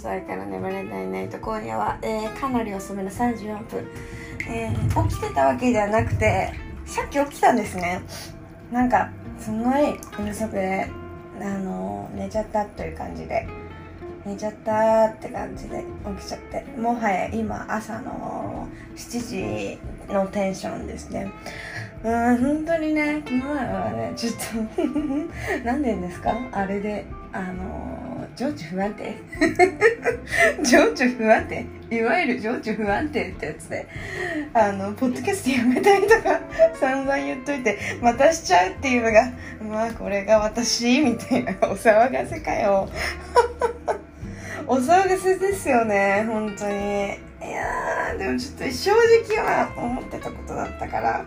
ストから眠れないナイト今夜は、えー、かなり遅めの34分、えー、起きてたわけではなくてさっき起きたんですね。なんかすごいうるさくてあのー、寝ちゃったという感じで。寝ちゃったって感じで起きちゃって。もはや今朝の7時のテンションですね。うん本当にねこの前はねちょっと 何でですか？あれであの、情緒不安定。情緒不安定いわゆる情緒不安定ってやつで。あのポッドキャストやめたいとか散々言っといてまたしちゃうっていうのがまあこれが私みたいなお騒がせかよ。お騒がせですよね本当に。いやでもちょっと正直は思ってたことだったから。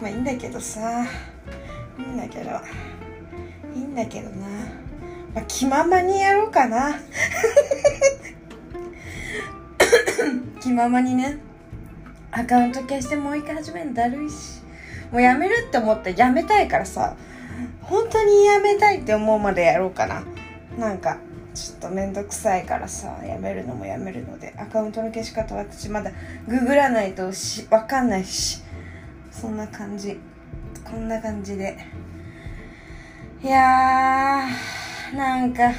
まあいいんだけどさ。いいんだけど。いいんだけどな。まあ、気ままにやろうかな。気ままにね。アカウント消してもう一回始めるのだるいし。もうやめるって思ってやめたいからさ。本当にやめたいって思うまでやろうかな。なんかちょっとめんどくさいからさ。やめるのもやめるので。アカウントの消し方私まだググらないとしわかんないし。そんな感じ。こんな感じで。いやーなんか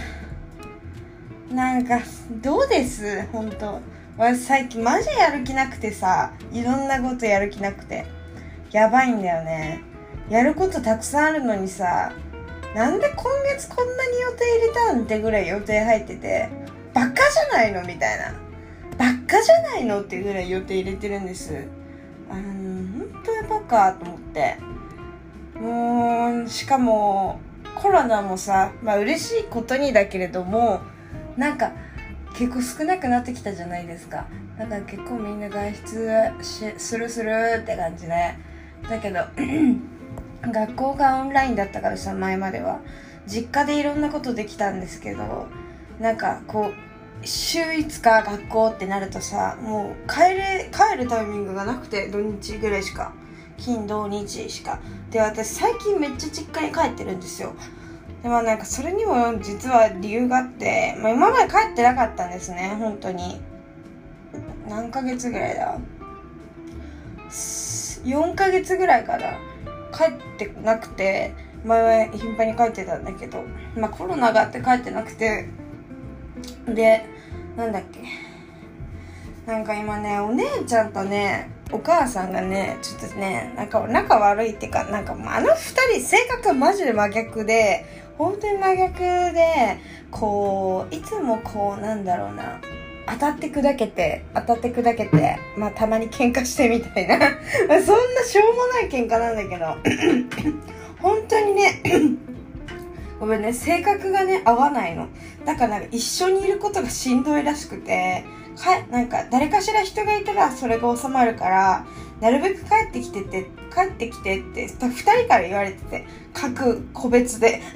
なんかどうです？本当。私最近マジやる気なくてさいろんなことやる気なくて。やばいんだよね。やることたくさんあるのにさなんで今月こんなに予定入れたんってぐらい予定入っててバカじゃないのみたいな。バカじゃないのってぐらい予定入れてるんです。あの本当やバカと思って。もうしかもコロナもさ、まあ嬉しいことにだけれども、なんか結構少なくなってきたじゃないですか。だから結構みんな外出するするって感じで。だけど、学校がオンラインだったからさ、前までは。実家でいろんなことできたんですけど、なんかこう、週5日学校ってなるとさ、もう帰れ、帰るタイミングがなくて、土日ぐらいしか。金土日しか。で私最近めっちゃ実家に帰ってるんですよ。でまあなんかそれにも実は理由があって、まあ、今まで帰ってなかったんですね。本当に。何ヶ月ぐらいだ？4ヶ月ぐらいから帰ってなくて前は頻繁に帰ってたんだけど。まあコロナがあって帰ってなくて。でなんだっけ。なんか今ねお姉ちゃんとねお母さんがね、ちょっとね、なんか仲悪いっていうか、なんかあの二人性格がマジで真逆で、本当に真逆で、こう、いつもこう、なんだろうな、当たって砕けて、当たって砕けて、まあたまに喧嘩してみたいな。そんなしょうもない喧嘩なんだけど、本当にね、ごめんね、性格がね、合わないの。だから一緒にいることがしんどいらしくて、かなんか誰かしら人がいたらそれが収まるからなるべく帰ってきてって帰ってきてって2人から言われてて各個別で。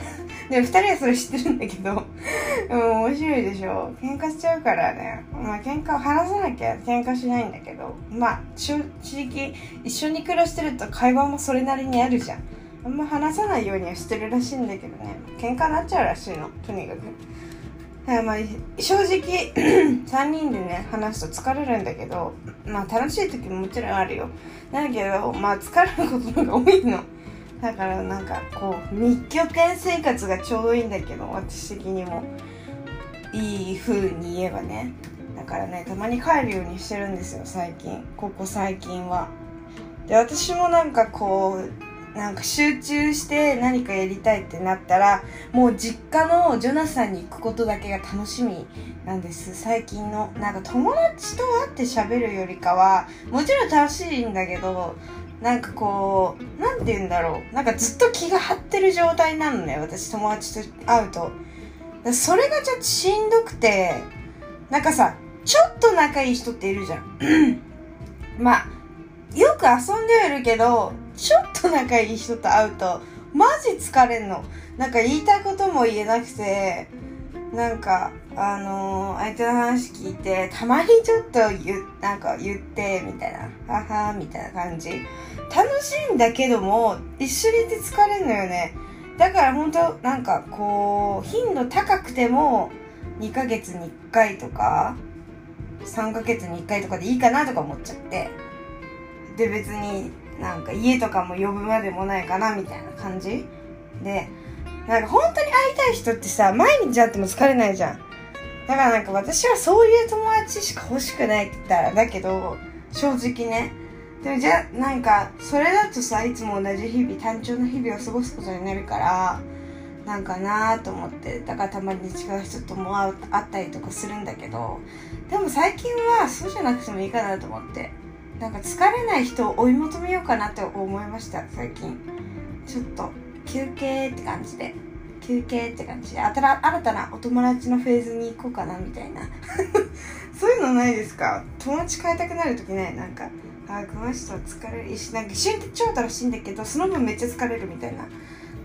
で2人はそれ知ってるんだけど うん面白いでしょ。喧嘩しちゃうからね。まあ喧嘩を話さなきゃ喧嘩しないんだけど。まあ正直一緒に暮らしてると会話もそれなりにあるじゃん。あんま話さないようにはしてるらしいんだけどね。喧嘩になっちゃうらしいの。とにかく。まあ、正直 3人でね話すと疲れるんだけどまあ楽しい時ももちろんあるよ。だけどまあ疲れることが多いの。だからなんかこう密拠点生活がちょうどいいんだけど私的にも。いい風に言えばね。だからねたまに帰るようにしてるんですよ最近。ここ最近は。で私もなんかこうなんか集中して何かやりたいってなったらもう実家のジョナサンに行くことだけが楽しみなんです。最近のなんか友達と会って喋るよりかはもちろん楽しいんだけどなんかこう何て言うんだろう。なんかずっと気が張ってる状態なのね私友達と会うと。それがちょっとしんどくてなんかさちょっと仲いい人っているじゃん。まあよく遊んではいるけどちょっと仲いい人と会うと、マジ疲れんの。なんか言いたいことも言えなくて、なんか、あのー、相手の話聞いて、たまにちょっと言、なんか言って、みたいな、ははみたいな感じ。楽しいんだけども、一緒にいて疲れんのよね。だから本当なんかこう、頻度高くても、2ヶ月に1回とか3ヶ月に1回とかでいいかなとか思っちゃってで別になんか家とかも呼ぶまでもないかなみたいな感じ？でなんか本当に会いたい人ってさ毎日会っても疲れないじゃん。だからなんか私はそういう友達しか欲しくないって言ったらだけど正直ね。でもじゃなんかそれだとさいつも同じ日々単調な日々を過ごすことになるからなんかなーと思ってだからたまに違う人とも会ったりとかするんだけどでも最近はそうじゃなくてもいいかなと思って。なんか疲れない人を追い求めようかなって思いました最近。ちょっと休憩って感じで。休憩って感じで。新たなお友達のフェーズに行こうかなみたいな。そういうのないですか？友達変えたくなる時ねなんかあこの人は疲れるしなんか一緒に超楽しいんだけどその分めっちゃ疲れるみたいな。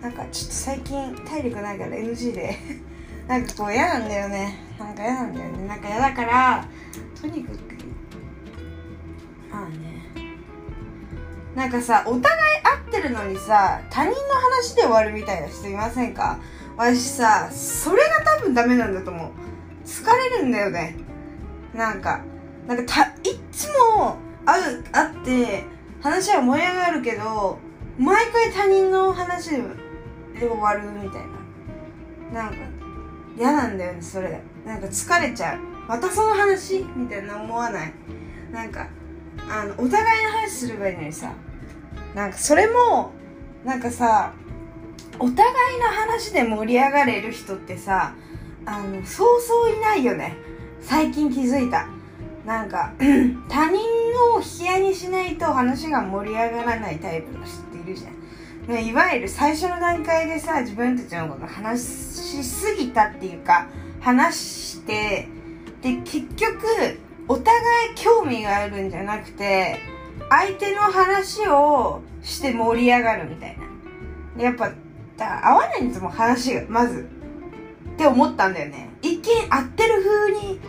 なんかちょっと最近体力ないから NG で。なんかこう嫌なんだよね。なんか嫌なんだよね。なんか嫌だからとにかくなんかさお互い合ってるのにさ他人の話で終わるみたいな人いませんか？私さそれが多分ダメなんだと思う。疲れるんだよね。なんかなんかたいっつも会う会って話は盛り上がるけど毎回他人の話で終わるみたいな。なんか嫌なんだよねそれ。なんか疲れちゃう。またその話？みたいな思わない？なんかあのお互いの話すればいいのにさ。なんかそれもなんかさお互いの話で盛り上がれる人ってさあのそうそういないよね。最近気づいた。なんか 他人を冷やにしないと話が盛り上がらないタイプの人っているじゃん、ね、いわゆる最初の段階でさ自分たちのこと話しすぎたっていうか話してで結局お互い興味があるんじゃなくて相手の話をして盛り上がるみたいな。やっぱだ合わないんですもん話がまず。って思ったんだよね。一見合ってる風に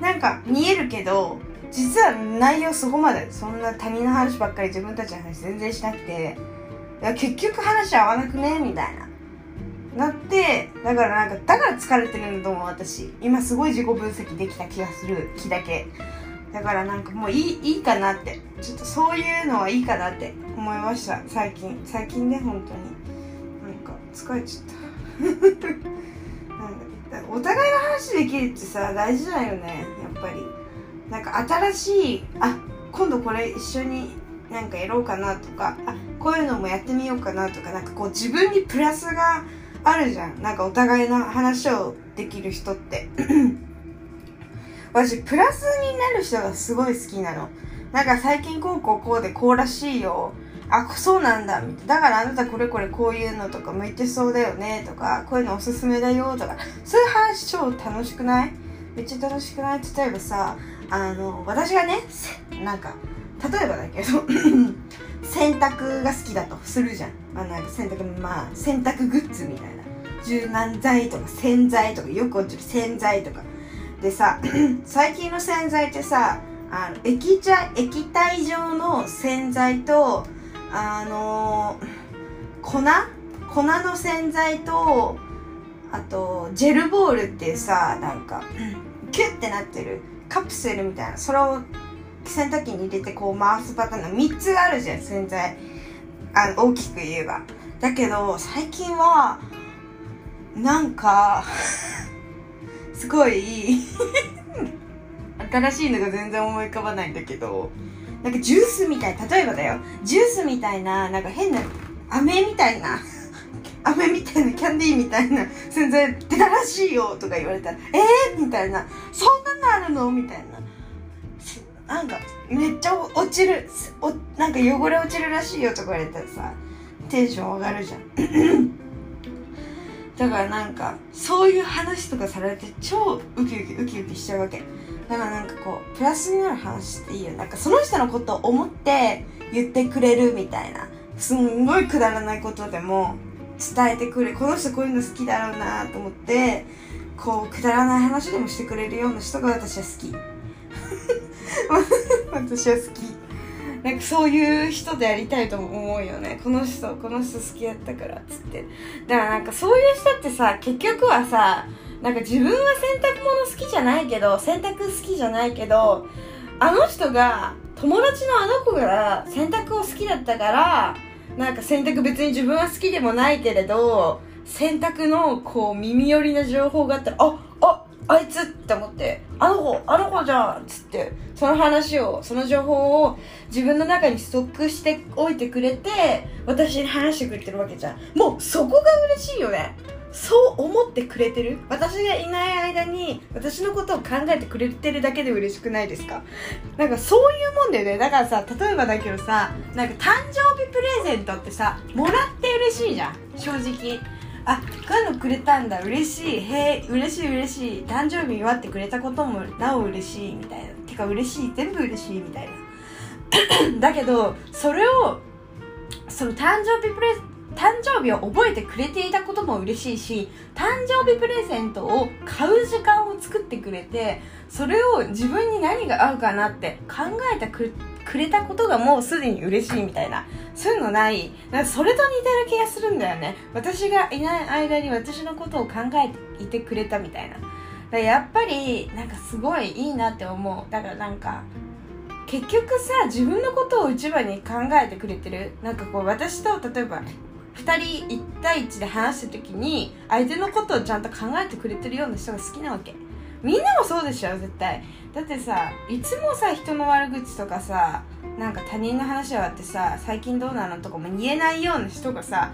なんか見えるけど実は内容そこまでそんな他人の話ばっかり自分たちの話全然しなくていや結局話合わなくね？みたいな。なってだからなんかだから疲れてるんだと思う私。今すごい自己分析できた気がする気だけ。だからなんかもういいいいかなって。ちょっとそういうのはいいかなって思いました。最近。最近ね本当に。なんか疲れちゃった。なんかお互いの話できるってさ大事だよねやっぱり。なんか新しいあ今度これ一緒になんかやろうかなとかあこういうのもやってみようかなとかなんかこう自分にプラスがあるじゃん。なんかお互いの話をできる人って。私プラスになる人がすごい好きなの。なんか最近こうこうこうでこうらしいよ。あそうなんだみたいな。だからあなたこれこれこういうのとか向いてそうだよね。とかこういうのおすすめだよとか。そういう話超楽しくない？めっちゃ楽しくない？例えばさあの私がねなんか例えばだけど 洗濯が好きだとするじゃん、あ、なんか洗濯まあ洗濯グッズみたいな。柔軟剤とか洗剤とかよく落ちる洗剤とか。でさ 最近の洗剤ってさあの液体液体状の洗剤とあの、粉？粉の洗剤とあとジェルボールっていうさなんかキュッてなってるカプセルみたいな。それを洗濯機に入れてこう回すパターンの3つあるじゃん洗剤。あの大きく言えば。だけど最近はなんか すごい 新しいのが全然思い浮かばないんだけど。なんかジュースみたい例えばだよ。ジュースみたいななんか変な飴みたいな 飴みたいなキャンディーみたいな全然出たらしいよとか言われたらえー、みたいな。そんなのあるの？みたいな。なんかめっちゃ落ちるおなんか汚れ落ちるらしいよとか言われたらさテンション上がるじゃん。だからなんかそういう話とかされて超ウキウキウキウキしちゃうわけ。だからなんかこうプラスになる話っていいよ。なんかその人のことを思って言ってくれるみたいな。すんごいくだらないことでも伝えてくれこの人こういうの好きだろうなと思ってこうくだらない話でもしてくれるような人が私は好き。私は好き。なんかそういう人でありたいと思うよね。この人この人好きやったからっつって。だからなんかそういう人ってさ結局はさなんか自分は洗濯物好きじゃないけど洗濯好きじゃないけどあの人が友達のあの子が洗濯を好きだったからなんか洗濯別に自分は好きでもないけれど洗濯のこう耳寄りな情報があったらああいつって思ってあの子あの子じゃんっつってその話をその情報を自分の中にストックしておいてくれて私に話してくれてるわけじゃん。もうそこが嬉しいよね。そう思ってくれてる。私がいない間に私のことを考えてくれてるだけで嬉しくないですか。なんかそういうもんだよね。だからさ例えばだけどさなんか誕生日プレゼントってさもらって嬉しいじゃん。正直。あこういうのくれたんだ。嬉しい。へえ嬉しい嬉しい。誕生日祝ってくれたこともなお嬉しいみたいな。てか嬉しい。全部嬉しいみたいな。だけどそれをその誕生日プレ誕生日を覚えてくれていたことも嬉しいし誕生日プレゼントを買う時間を作ってくれてそれを自分に何が合うかなって考えてくくれたことがもうすでに嬉しいみたいな。そういうのない。なんかそれと似てる気がするんだよね。私がいない間に私のことを考えていてくれたみたいな。だやっぱりなんかすごいいいなって思う。だからなんか結局さ自分のことを一番に考えてくれてる。なんかこう私と例えば2人1対1で話した時に相手のことをちゃんと考えてくれてるような人が好きなわけ。みんなもそうでしょ絶対。だってさいつもさ人の悪口とかさなんか他人の話があってさ最近どうなのとかも言えないような人がさ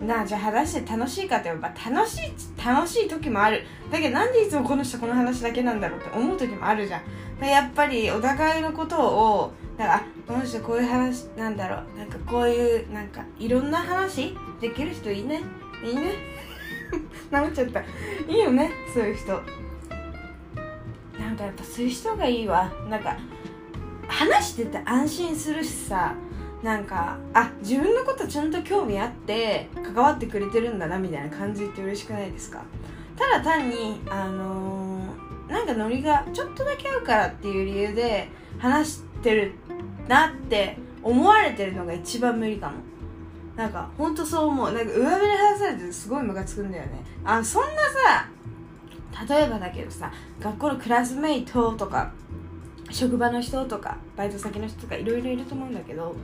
なあじゃあ話して楽しいかって言えば楽しい楽しい時もある。だけどなんでいつもこの人この話だけなんだろうって思う時もあるじゃん。やっぱりお互いのことをなんかあこの人こういう話なんだろう。なんかこういうなんかいろんな話できる人いいね。いいね。なめちゃった。いいよねそういう人。なんかやっぱそういう人がいいわ。なんか話してて安心するしさ。なんかあ自分のことちゃんと興味あって関わってくれてるんだなみたいな感じって嬉しくないですか？ただ単にあのー、なんかノリがちょっとだけ合うからっていう理由で話してるなって思われてるのが一番無理かも。なんかほんとそう思う。なんか上辺で話されてすごいムカつくんだよね。あそんなさ例えばだけどさ学校のクラスメイトとか職場の人とかバイト先の人とかいろいろいると思うんだけど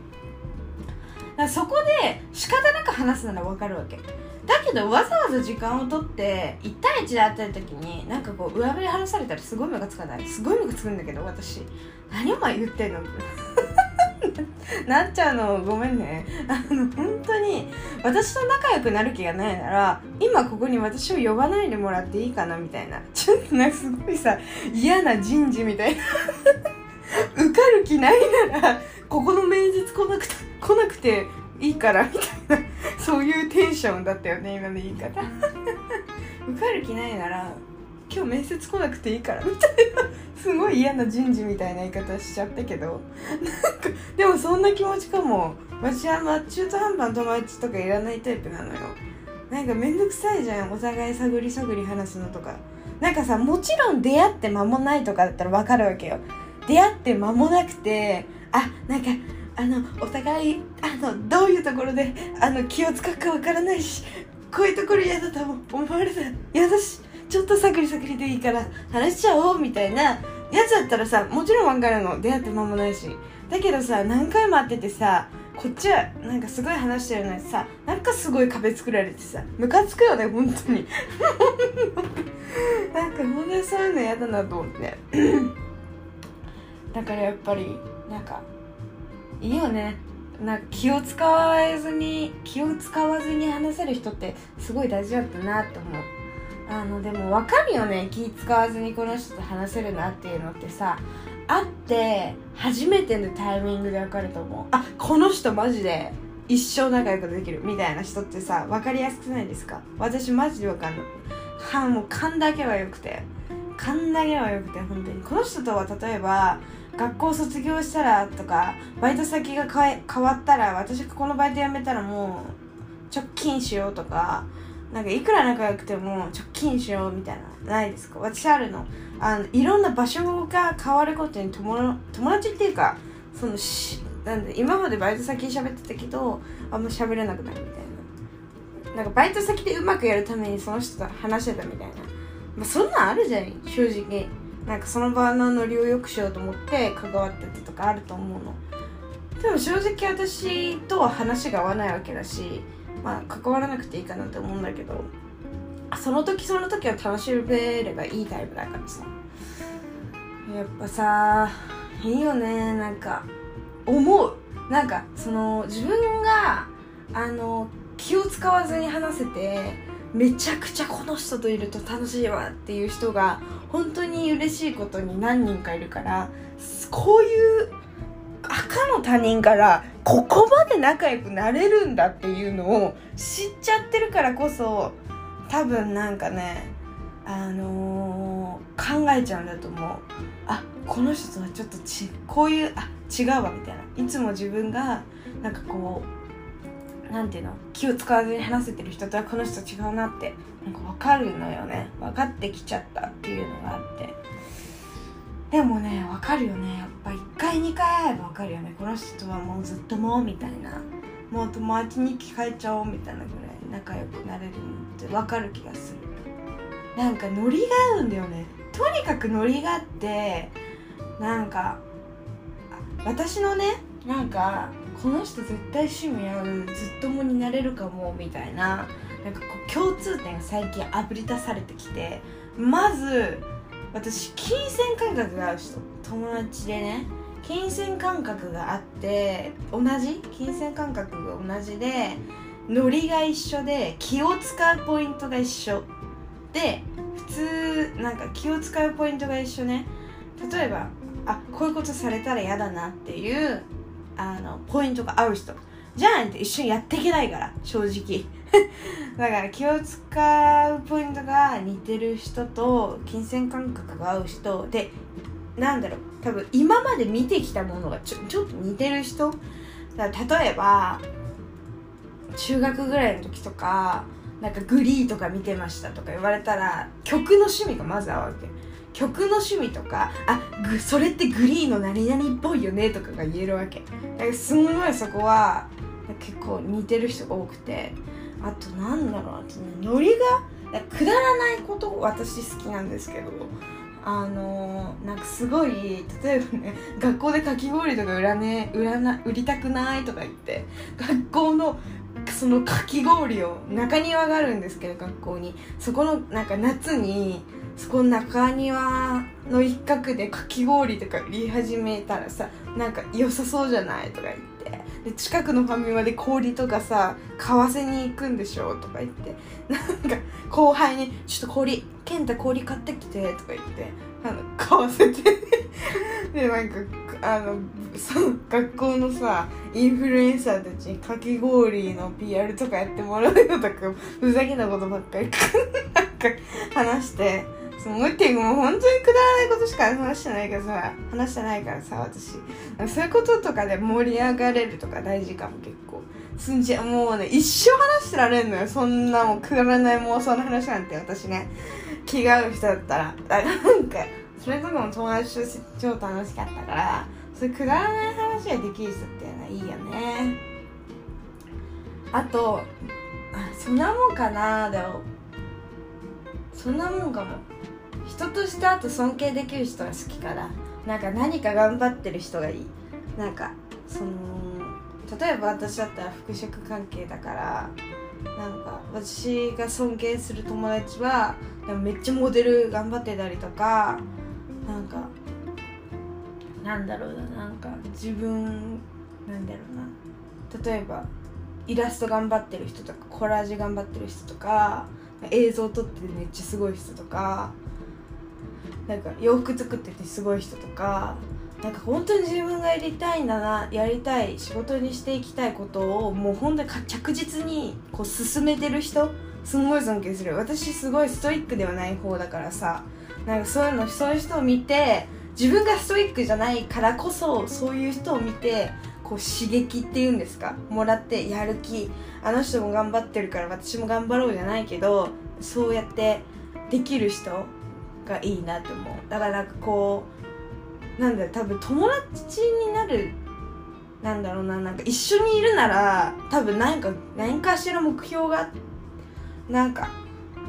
だそこで仕方なく話すなら分かるわけ。だけどわざわざ時間を取って1対1で会った時になんかこう上辺で話されたらすごいムカつかない？すごいムカつくんだけど私。何お前言ってんの？って なっちゃうのごめんね。あの本当に私と仲良くなる気がないなら今ここに私を呼ばないでもらっていいかなみたいな。ちょっとなんかすごいさ嫌な人事みたいな。受かる気ないならここの面接来なくて来なくていいからみたいな。そういうテンションだったよね今の言い方。受かる気ないなら今日面接来なくていいからみたいなすごい嫌な人事みたいな言い方しちゃったけどなんかでもそんな気持ちかも。私はま中途半端な友達とかいらないタイプなのよ。なんかめんどくさいじゃんお互い探り探り話すのとか。なんかさもちろん出会って間もないとかだったら分かるわけよ。出会って間もなくてあなんかあのお互いあのどういうところであの気を使うか分からないしこういうところ嫌だと思われたら嫌だしちょっと探り探りでいいから話しちゃおうみたいなやつだったらさもちろん分かるの。出会って間もないし。だけどさ何回も会っててさこっちはなんかすごい話してるのにさなんかすごい壁作られてさムカつくよね本当に。なんか本当にそういうの嫌だなと思って。だからやっぱりなんかいいよね。なんか気を使わずに気を使わずに話せる人ってすごい大事だったなって思う。あのでも分かるよね。気使わずにこの人と話せるなっていうのってさ。会って初めてのタイミングで分かると思う。あこの人マジで一生仲良くできる。みたいな人ってさ分かりやすくないですか？私マジで分かんない。はもう勘だけはよくて。勘だけはよくて本当に。この人とは例えば学校卒業したらとかバイト先が変わったら私がこのバイト辞めたらもう直近しようとかなんかいくら仲良くても直近しようみたいなないですか？私あるのあのいろんな場所が変わることに友友達っていうかそのしなんで今までバイト先に喋ってたけどあんま喋れなくなるみたいな。なんかバイト先でうまくやるためにその人と話してたみたいな、まあ、そんなんあるじゃん正直。なんかその場のノリを良くしようと思って関わってたとかあると思うの。でも正直私とは話が合わないわけだしまあ関わらなくていいかなって思うんだけどその時その時は楽しめればいいタイプだからさ。やっぱさいいよね。なんか思う。なんかその自分があの気を使わずに話せてめちゃくちゃこの人といると楽しいわっていう人が本当に嬉しいことに何人かいるからこういう赤の他人からここまで仲良くなれるんだっていうのを知っちゃってるからこそ多分なんかねあのー、考えちゃうんだと思う。あこの人とはちょっとちこういうあ違うわみたいな。いつも自分がなんかこうなんていうの？気を使わずに話せてる人とはこの人違うなってなんか分かるのよね。分かってきちゃったっていうのがあって。でもね分かるよね。やっぱ1回2回会えば分かるよね。この人とはもうずっともうみたいな。もう友達に聞かえちゃおうみたいなぐらい。仲良くなれるのって分かる気がする。なんかノリが合うんだよね。とにかくノリがあってなんか私のねなんかこの人絶対趣味合うずっともになれるかもみたいな。なんかこう共通点が最近あぶり出されてきてまず私金銭感覚が合う人。友達でね。金銭感覚があって同じ？金銭感覚が同じでノリが一緒で気を使うポイントが一緒。で普通なんか気を使うポイントが一緒ね。例えばあこういうことされたら嫌だなっていうあのポイントが合う人。じゃあ一緒にやっていけないから正直。だから気を使うポイントが似てる人と金銭感覚が合う人。でなんだろう。多分今まで見てきたものがちょちょっと似てる人。だ例えば中学ぐらいの時とかなんかグリーとか見てましたとか言われたら曲の趣味がまず合うわけ。曲の趣味とかあそれってグリーの何々っぽいよねとかが言えるわけ。だからすんごいそこは結構似てる人が多くて。あとなんだろうあとねノリがくだらないこと私好きなんですけどあのー、なんかすごい例えばね学校でかき氷とか売らね売らな売りたくないとか言って学校のそのかき氷を中庭があるんですけど学校に。そこのなんか夏にそこの中庭の一角でかき氷とか売り始めたらさなんか良さそうじゃないとか言って。で近くのファミマで氷とかさ買わせに行くんでしょとか言って。なんか後輩に「ちょっと氷健太氷買ってきて」とか言って。あの買わせて。でなんかあのその学校のさインフルエンサーたちにかき氷の PR とかやってもらうのとかふざけなことばっかり なんか話して。すごいってもう本当にくだらないことしか話してないからさ話してないからさ私。そういうこととかで盛り上がれるとか大事かも結構。すんじゃもうね一生話してられんのよそんなもうくだらない妄想の話なんて私ね。気が合う人だったら。なんかそれとかも友達と超楽しかったからそういうくだらない話ができる人っていうのはいいよね。あとあそんなもんかなでも。そんなもんかも。人としてあと尊敬できる人が好きからなんか何か頑張ってる人がいい。なんかその例えば私だったら服飾関係だからなんか私が尊敬する友達はめっちゃモデル頑張ってたりとかなんかなんだろうななんか自分なんだろうな。例えばイラスト頑張ってる人とかコラージュ頑張ってる人とか映像撮ってめっちゃすごい人とかなんか洋服作っててすごい人とかなんか本当に自分がやりたいんだなやりたい仕事にしていきたいことをもう本当に着実にこう進めてる人すごい尊敬する。私すごいストイックではない方だからさなんかそういうのそういう人を見て自分がストイックじゃないからこそそういう人を見てこう刺激っていうんですかもらってやる気あの人も頑張ってるから私も頑張ろうじゃないけどそうやってできる人がいいなと思う。だからなんかこうなんだよ多分友達になるなんだろうななんか一緒にいるなら多分何か何かしら目標がなんか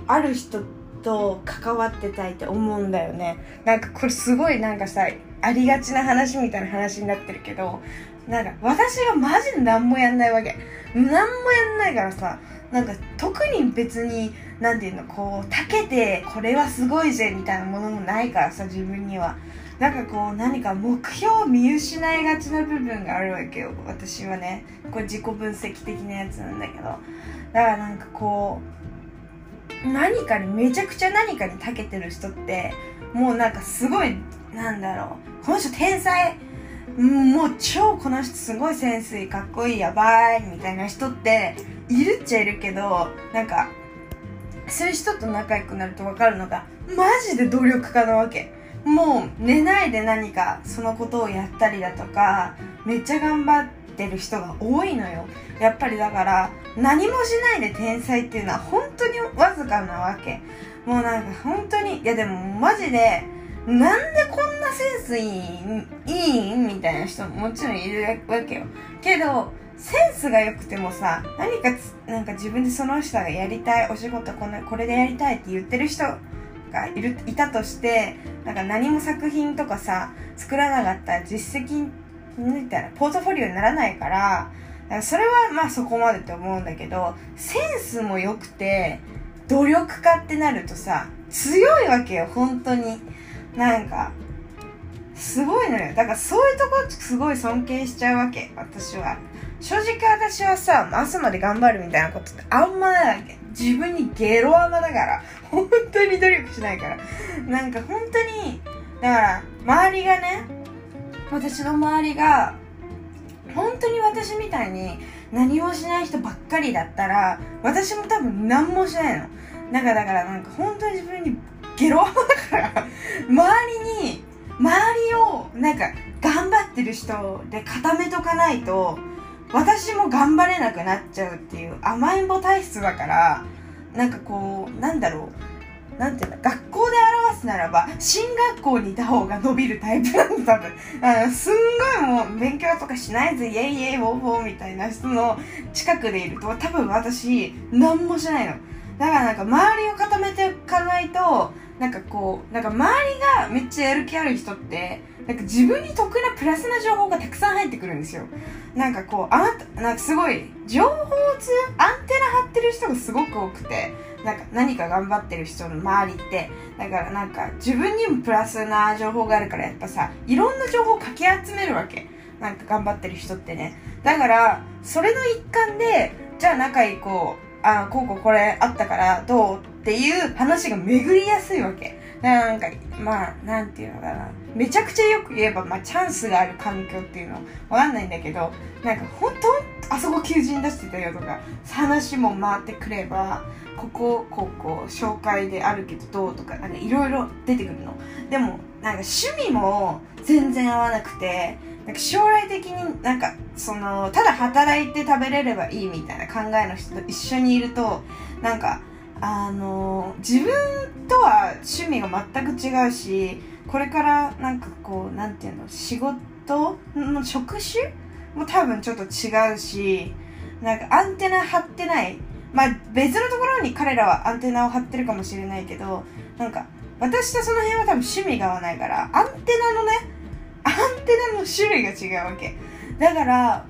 ある人と関わってたいって思うんだよね。なんかこれすごいなんかさありがちな話みたいな話になってるけどなんか私がマジで何もやんないわけ。何もやんないからさなんか特に別に何て言うのこうたけてこれはすごいぜみたいなものもないからさ自分には。なんかこう何か目標を見失いがちな部分があるわけよ私はね。これ自己分析的なやつなんだけど。だからなんかこう何かにめちゃくちゃ何かに長けてる人ってもうなんかすごいなんだろう。この人天才もう超この人すごいセンスいいかっこいいやばいみたいな人っているっちゃいるけどなんかそういう人と仲良くなると分かるのがマジで努力家なわけ。もう寝ないで何かそのことをやったりだとかめっちゃ頑張ってる人が多いのよ。やっぱりだから何もしないで天才っていうのは本当にわずかなわけ。もうなんか本当にいやでもマジでなんでこんなセンスいいいいみたいな人ももちろんいるわけよ。けどセンスが良くてもさ何かなんか自分でその人がやりたいお仕事このこれでやりたいって言ってる人がいるいたとしてなんか何も作品とかさ作らなかったら実績みたいなポートフォリオにならないからからそれはまあそこまでって思うんだけどセンスも良くて努力家ってなるとさ強いわけよ本当に。なんかすごいのよだからそういうとこすごい尊敬しちゃうわけ。私は。正直私はさ朝まで頑張るみたいなことってあんまないわけ。自分にゲロ甘だから。本当に努力しないから。なんか本当にだから周りがね私の周りが本当に私みたいに何もしない人ばっかりだったら私も多分何もしないの。だかだからなんか本当に自分にゲロ甘だから。周りに周りをなんか頑張ってる人で固めとかないと私も頑張れなくなっちゃうっていう甘えん坊体質だからなんかこうなんだろうなんていうんだ学校で表すならば進学校にいた方が伸びるタイプなんだ多分。あのすんごいもう勉強とかしないぜイエイイエイウォーウォーみたいな人の近くでいると多分私何もしないの。だからなんか周りを固めていかないとなんかこうなんか周りがめっちゃやる気ある人ってなんか自分に得なプラスな情報がたくさん入ってくるんですよ。なんかこうあなたなんかすごい情報通アンテナ張ってる人がすごく多くてなんか何か頑張ってる人の周りってだからなんか自分にもプラスな情報があるからやっぱさいろんな情報をかき集めるわけ。なんか頑張ってる人ってね。だからそれの一環でじゃあ仲いいこうあこうこうこれあったからどうっていう話が巡りやすいわけ。なんかまあなんていうのかな。めちゃくちゃよく言えば、まあ、チャンスがある環境っていうのわかんないんだけどなんか本当あそこ求人出してたよとか話も回ってくればここここ紹介であるけどどうとかいろいろ出てくるの。でもなんか趣味も全然合わなくてなんか将来的になんかそのただ働いて食べれればいいみたいな考えの人と一緒にいるとなんかあの自分とは趣味が全く違うしこれからなんかこうなんていうの仕事の職種も多分ちょっと違うしなんかアンテナ張ってない。まあ別のところに彼らはアンテナを張ってるかもしれないけどなんか私とその辺は多分趣味が合わないからアンテナのねアンテナの種類が違うわけ。だから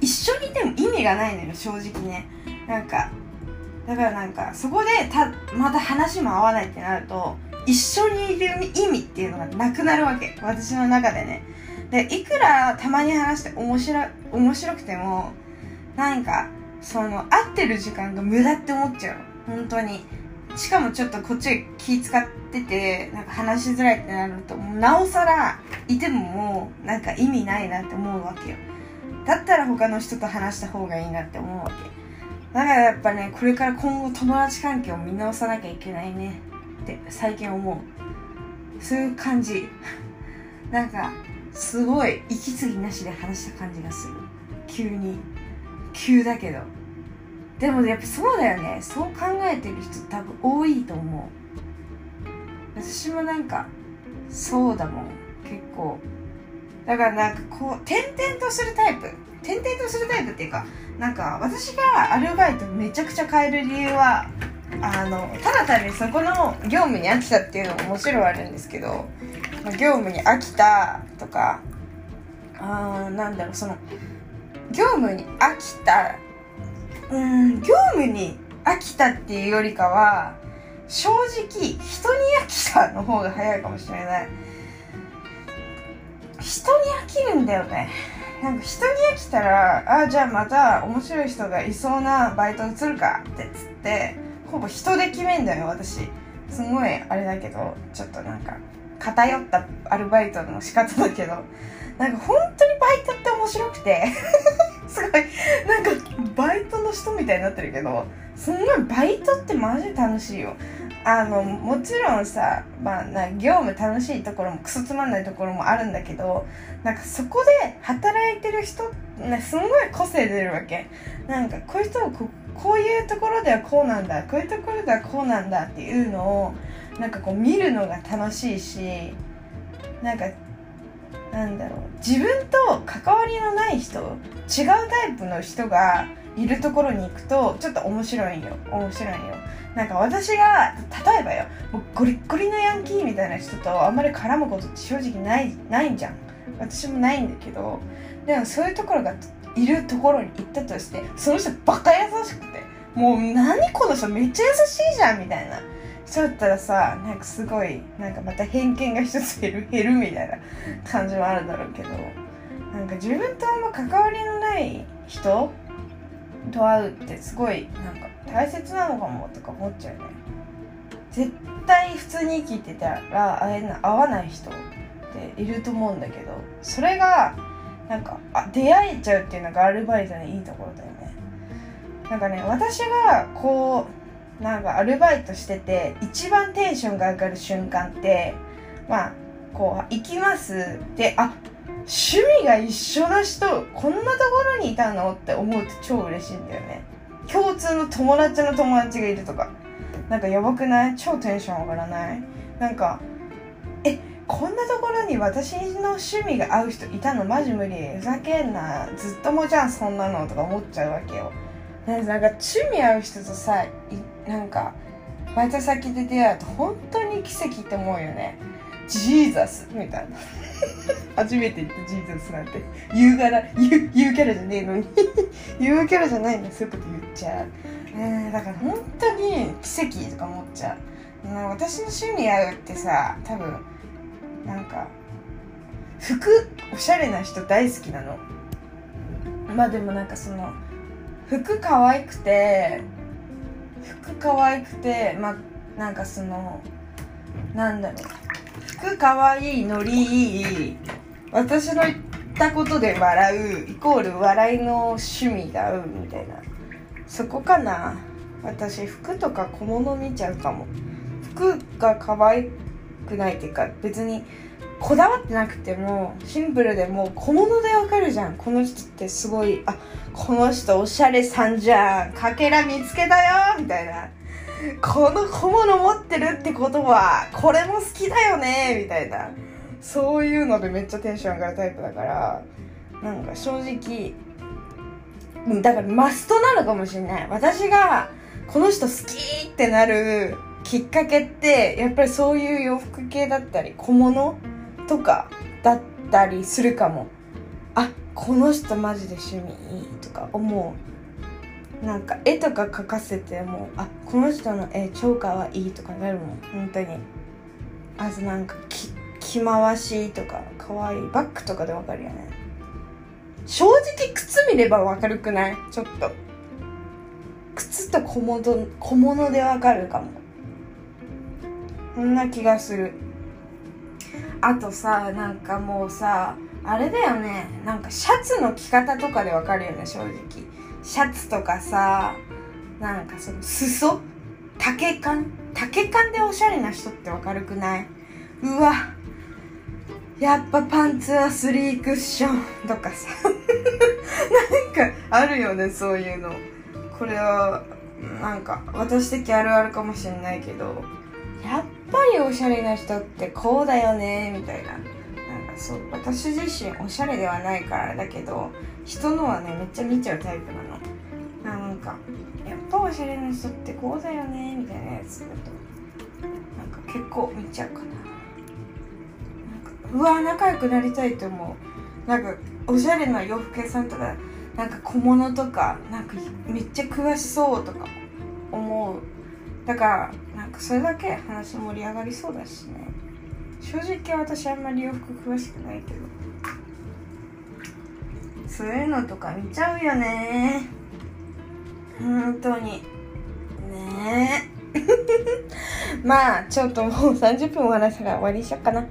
一緒にいても意味がないのよ正直ね。なんかだからなんかそこでたまた話も合わないってなると一緒にいる意味っていうのがなくなるわけ。私の中でね。でいくらたまに話して面白面白くてもなんかその会ってる時間が無駄って思っちゃう本当に。しかもちょっとこっち気使っててなんか話しづらいってなるとなおさらいてももうなんか意味ないなって思うわけよ。だったら他の人と話した方がいいなって思うわけ。だからやっぱねこれから今後友達関係を見直さなきゃいけないね。って最近思う。そういう感じ。なんかすごい息継ぎなしで話した感じがする。急に。急だけど。でもやっぱそうだよね。そう考えてる人多分多いと思う。私もなんかそうだもん。結構。だからなんかこう転々とするタイプ。転々とするタイプっていうかなんか私がアルバイトめちゃくちゃ変える理由はあのただ単にそこの業務に飽きたっていうのももちろんあるんですけど、業務に飽きたとかあーなんだろうその業務に飽きたうん業務に飽きたっていうよりかは正直人に飽きたの方が早いかもしれない。人に飽きるんだよね。なんか人に飽きたらあじゃあまた面白い人がいそうなバイト移るかってつってほぼ人で決めんだよ私。すごいあれだけどちょっとなんか偏ったアルバイトの仕方だけど。なんか本当にバイトって面白くて。すごい。なんかバイトの人みたいになってるけどすごいバイトってマジで楽しいよ。あのもちろんさ、まあ、な業務楽しいところもクソつまんないところもあるんだけどなんかそこで働いてる人ねすごい個性出るわけ。なんかこういう人はここういうところではこうなんだこういうところではこうなんだっていうのをなんかこう見るのが楽しいしなんかなんだろう自分と関わりのない人違うタイプの人がいるところに行くとちょっと面白いよ面白いよ。なんか私が例えばよもうゴリッゴリのヤンキーみたいな人とあんまり絡むことって正直ないないんじゃん。私もないんだけどでもそういうところがいるところに行ったとしてその人バカ優しくてもう何この人めっちゃ優しいじゃんみたいな。人だったらさなんかすごいなんかまた偏見が一つ減る 減るみたいな感じはあるだろうけどなんか自分とあんま関わりのない人と会うってすごいなんか大切なのかもとか思っちゃうね。絶対普通に生きてたら会えな会わない人っていると思うんだけどそれがなんかあ出会えちゃうっていうのがアルバイトのいいところだよね。なんかね私がこうなんかアルバイトしてて一番テンションが上がる瞬間ってまあこう行きますであ趣味が一緒な人こんなところにいたのって思うと超嬉しいんだよね。共通の友達の友達がいるとか。なんかやばくない？超テンション上がらない？なんかえこんなところに私の趣味が合う人いたの？マジ無理。ふざけんな。ずっともじゃんそんなの。とか思っちゃうわけよ。なんか趣味合う人とさいなんかバイト先で出会うと本当に奇跡って思うよね。ジーザスみたいな。初めて言ったジーザスなんて。言うがら言う言うキャラじゃねえのに。言うキャラじゃないのにそういうこと言っちゃう。えー、だから本当に奇跡とか思っちゃう、うん、私の趣味合うってさ多分なんか服おしゃれな人大好きなの。まあでもなんかその服可愛くて服可愛くてまあなんかそのなんだろう。服可愛いノリいい私の言ったことで笑うイコール笑いの趣味が合うみたいな。そこかな。私服とか小物見ちゃうかも。服が可愛くないっていうか別にこだわってなくてもシンプルでも小物でわかるじゃん。この人ってすごいあこの人おしゃれさんじゃん。かけら見つけたよみたいな。この小物持ってるってことはこれも好きだよねみたいな。そういうのでめっちゃテンション上がるタイプだからなんか正直だからマストなのかもしれない。私がこの人好きってなるきっかけってやっぱりそういう洋服系だったり小物とかだったりするかも。あこの人マジで趣味いいとか思う。なんか絵とか描かせてもあこの人の絵超かわいいとかなるもん本当に。あとなんか着着回しとかかわいいバッグとかでわかるよね。正直靴見ればわかるくない？ちょっと。靴と小物小物でわかるかも。そんな気がする。あとさなんかもうさあれだよね。なんかシャツの着方とかでわかるよね正直。シャツとかさなんかその裾？丈感？丈感でおしゃれな人ってわかるくない？うわ。やっぱパンツはスリークッションとかさ。なんかあるよねそういうの。これはなんか私的あるあるかもしれないけど。やっぱりおしゃれな人ってこうだよねみたいな。なんかそう私自身おしゃれではないからだけど人のはねめっちゃ見ちゃうタイプなの。なんかやっぱおしゃれな人ってこうだよねみたいなやつだとなんか結構見ちゃうかな。なんかうわ仲良くなりたいと思う。なんかおしゃれな洋服屋さんとかなんか小物とかなんかめっちゃ詳しそうとか思う。だからなんかそれだけ話盛り上がりそうだしね。正直私あんまり洋服詳しくないけど。そういうのとか見ちゃうよね。本当に。ねえ。まあちょっともう30分お話したら終わりにしよっかな。